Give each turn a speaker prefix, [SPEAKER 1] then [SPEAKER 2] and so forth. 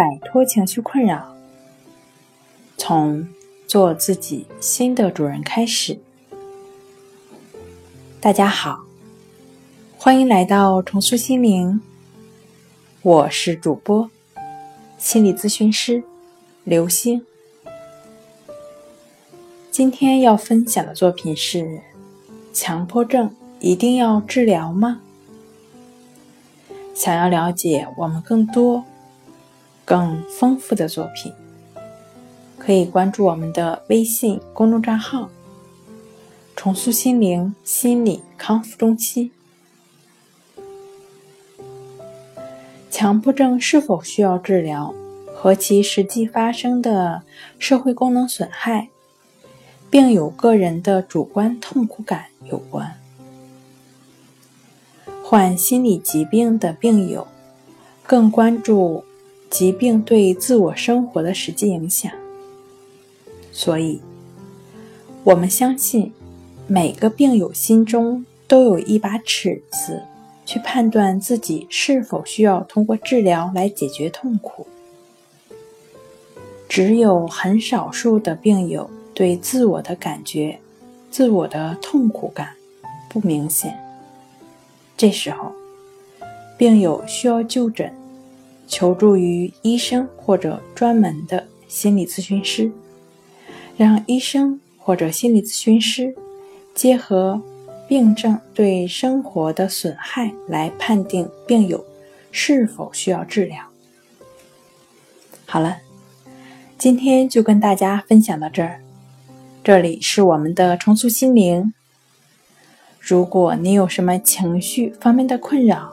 [SPEAKER 1] 摆脱情绪困扰，从做自己新的主人开始。大家好，欢迎来到重塑心灵，我是主播心理咨询师刘星。今天要分享的作品是：强迫症一定要治疗吗？想要了解我们更多、更丰富的作品，可以关注我们的微信公众账号“重塑心灵心理康复中心”。强迫症是否需要治疗，和其实际发生的社会功能损害，并有个人的主观痛苦感有关。患心理疾病的病友更关注疾病对自我生活的实际影响，所以，我们相信每个病友心中都有一把尺子，去判断自己是否需要通过治疗来解决痛苦。只有很少数的病友对自我的感觉、自我的痛苦感不明显。这时候，病友需要就诊，求助于医生或者专门的心理咨询师，让医生或者心理咨询师结合病症对生活的损害来判定病友是否需要治疗。好了，今天就跟大家分享到这儿，这里是我们的重塑心灵。如果你有什么情绪方面的困扰，